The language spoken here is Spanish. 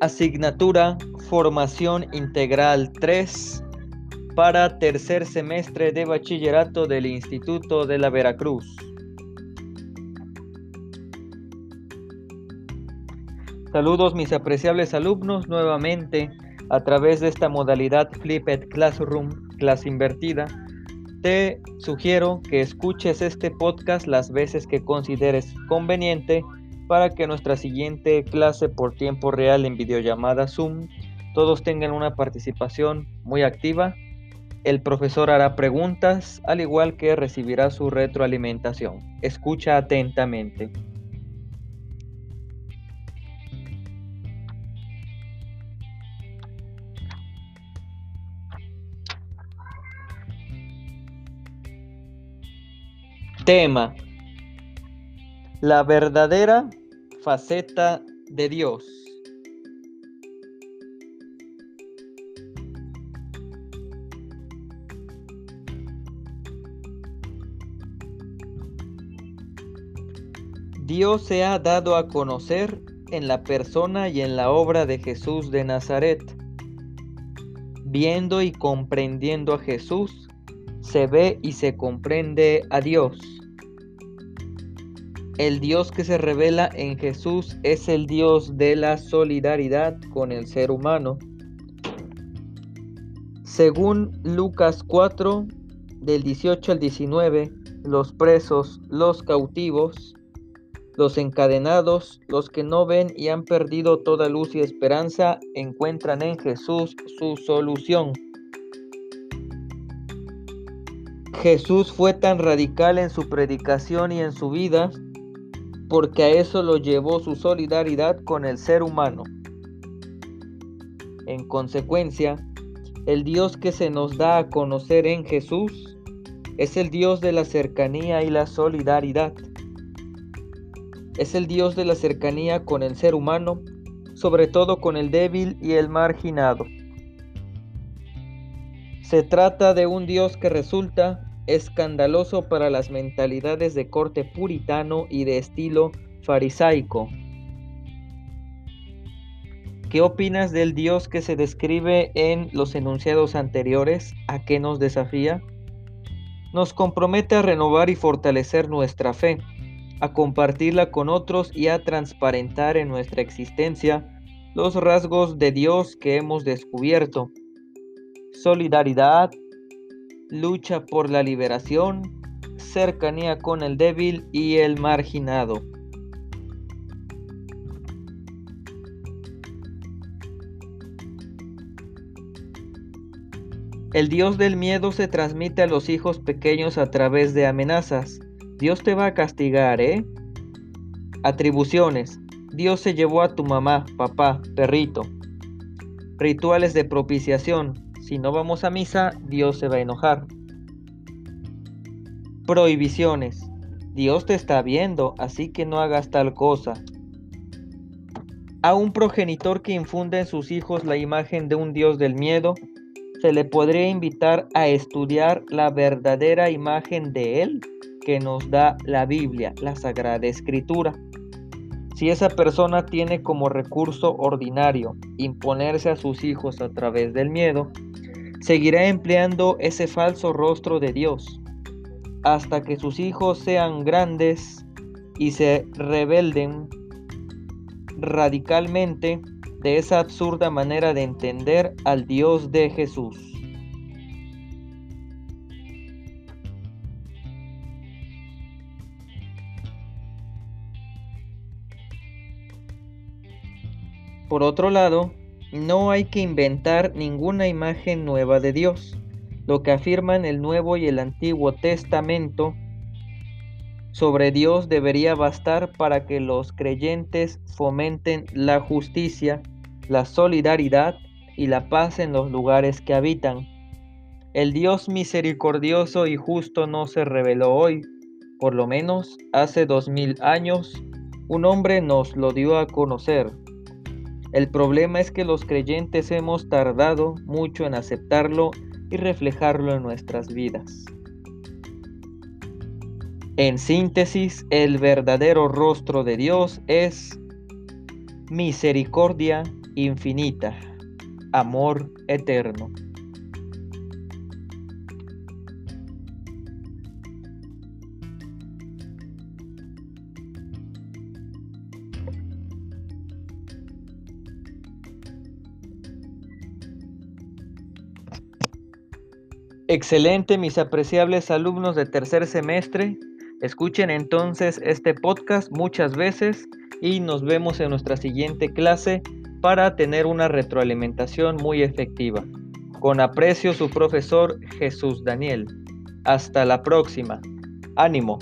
Asignatura Formación Integral 3 para tercer semestre de bachillerato del Instituto de la Veracruz. Saludos mis apreciables alumnos nuevamente a través de esta modalidad Flipped Classroom, clase invertida. Te sugiero que escuches este podcast las veces que consideres conveniente para que nuestra siguiente clase por tiempo real en videollamada Zoom todos tengan una participación muy activa. El profesor hará preguntas al igual que recibirá su retroalimentación. Escucha atentamente. Tema. La verdadera faceta de Dios. Dios se ha dado a conocer en la persona y en la obra de Jesús de Nazaret. Viendo y comprendiendo a Jesús, se ve y se comprende a Dios. El Dios que se revela en Jesús es el Dios de la solidaridad con el ser humano. Según Lucas 4, del 18 al 19, los presos, los cautivos, los encadenados, los que no ven y han perdido toda luz y esperanza, encuentran en Jesús su solución. Jesús fue tan radical en su predicación y en su vida porque a eso lo llevó su solidaridad con el ser humano. En consecuencia, el Dios que se nos da a conocer en Jesús es el Dios de la cercanía y la solidaridad. Es el Dios de la cercanía con el ser humano, sobre todo con el débil y el marginado. Se trata de un Dios que resulta escandaloso para las mentalidades de corte puritano y de estilo farisaico. ¿Qué opinas del Dios que se describe en los enunciados anteriores? ¿A qué nos desafía? Nos compromete a renovar y fortalecer nuestra fe, a compartirla con otros y a transparentar en nuestra existencia los rasgos de Dios que hemos descubierto. Solidaridad, lucha por la liberación, cercanía con el débil y el marginado. El Dios del miedo se transmite a los hijos pequeños a través de amenazas. Dios te va a castigar, ¿eh? Atribuciones. Dios se llevó a tu mamá, papá, perrito. Rituales de propiciación. Si no vamos a misa, Dios se va a enojar. Prohibiciones. Dios te está viendo, así que no hagas tal cosa. A un progenitor que infunde en sus hijos la imagen de un Dios del miedo, se le podría invitar a estudiar la verdadera imagen de Él que nos da la Biblia, la Sagrada Escritura. Si esa persona tiene como recurso ordinario imponerse a sus hijos a través del miedo, seguirá empleando ese falso rostro de Dios hasta que sus hijos sean grandes y se rebelden radicalmente de esa absurda manera de entender al Dios de Jesús. Por otro lado, no hay que inventar ninguna imagen nueva de Dios. Lo que afirman el Nuevo y el Antiguo Testamento sobre Dios debería bastar para que los creyentes fomenten la justicia, la solidaridad y la paz en los lugares que habitan. El Dios misericordioso y justo no se reveló hoy, por lo menos hace dos mil años, un hombre nos lo dio a conocer. El problema es que los creyentes hemos tardado mucho en aceptarlo y reflejarlo en nuestras vidas. En síntesis, el verdadero rostro de Dios es misericordia, infinita, amor eterno. Excelente, mis apreciables alumnos de tercer semestre. Escuchen entonces este podcast muchas veces y nos vemos en nuestra siguiente clase para tener una retroalimentación muy efectiva. Con aprecio su profesor Jesús Daniel. Hasta la próxima. Ánimo.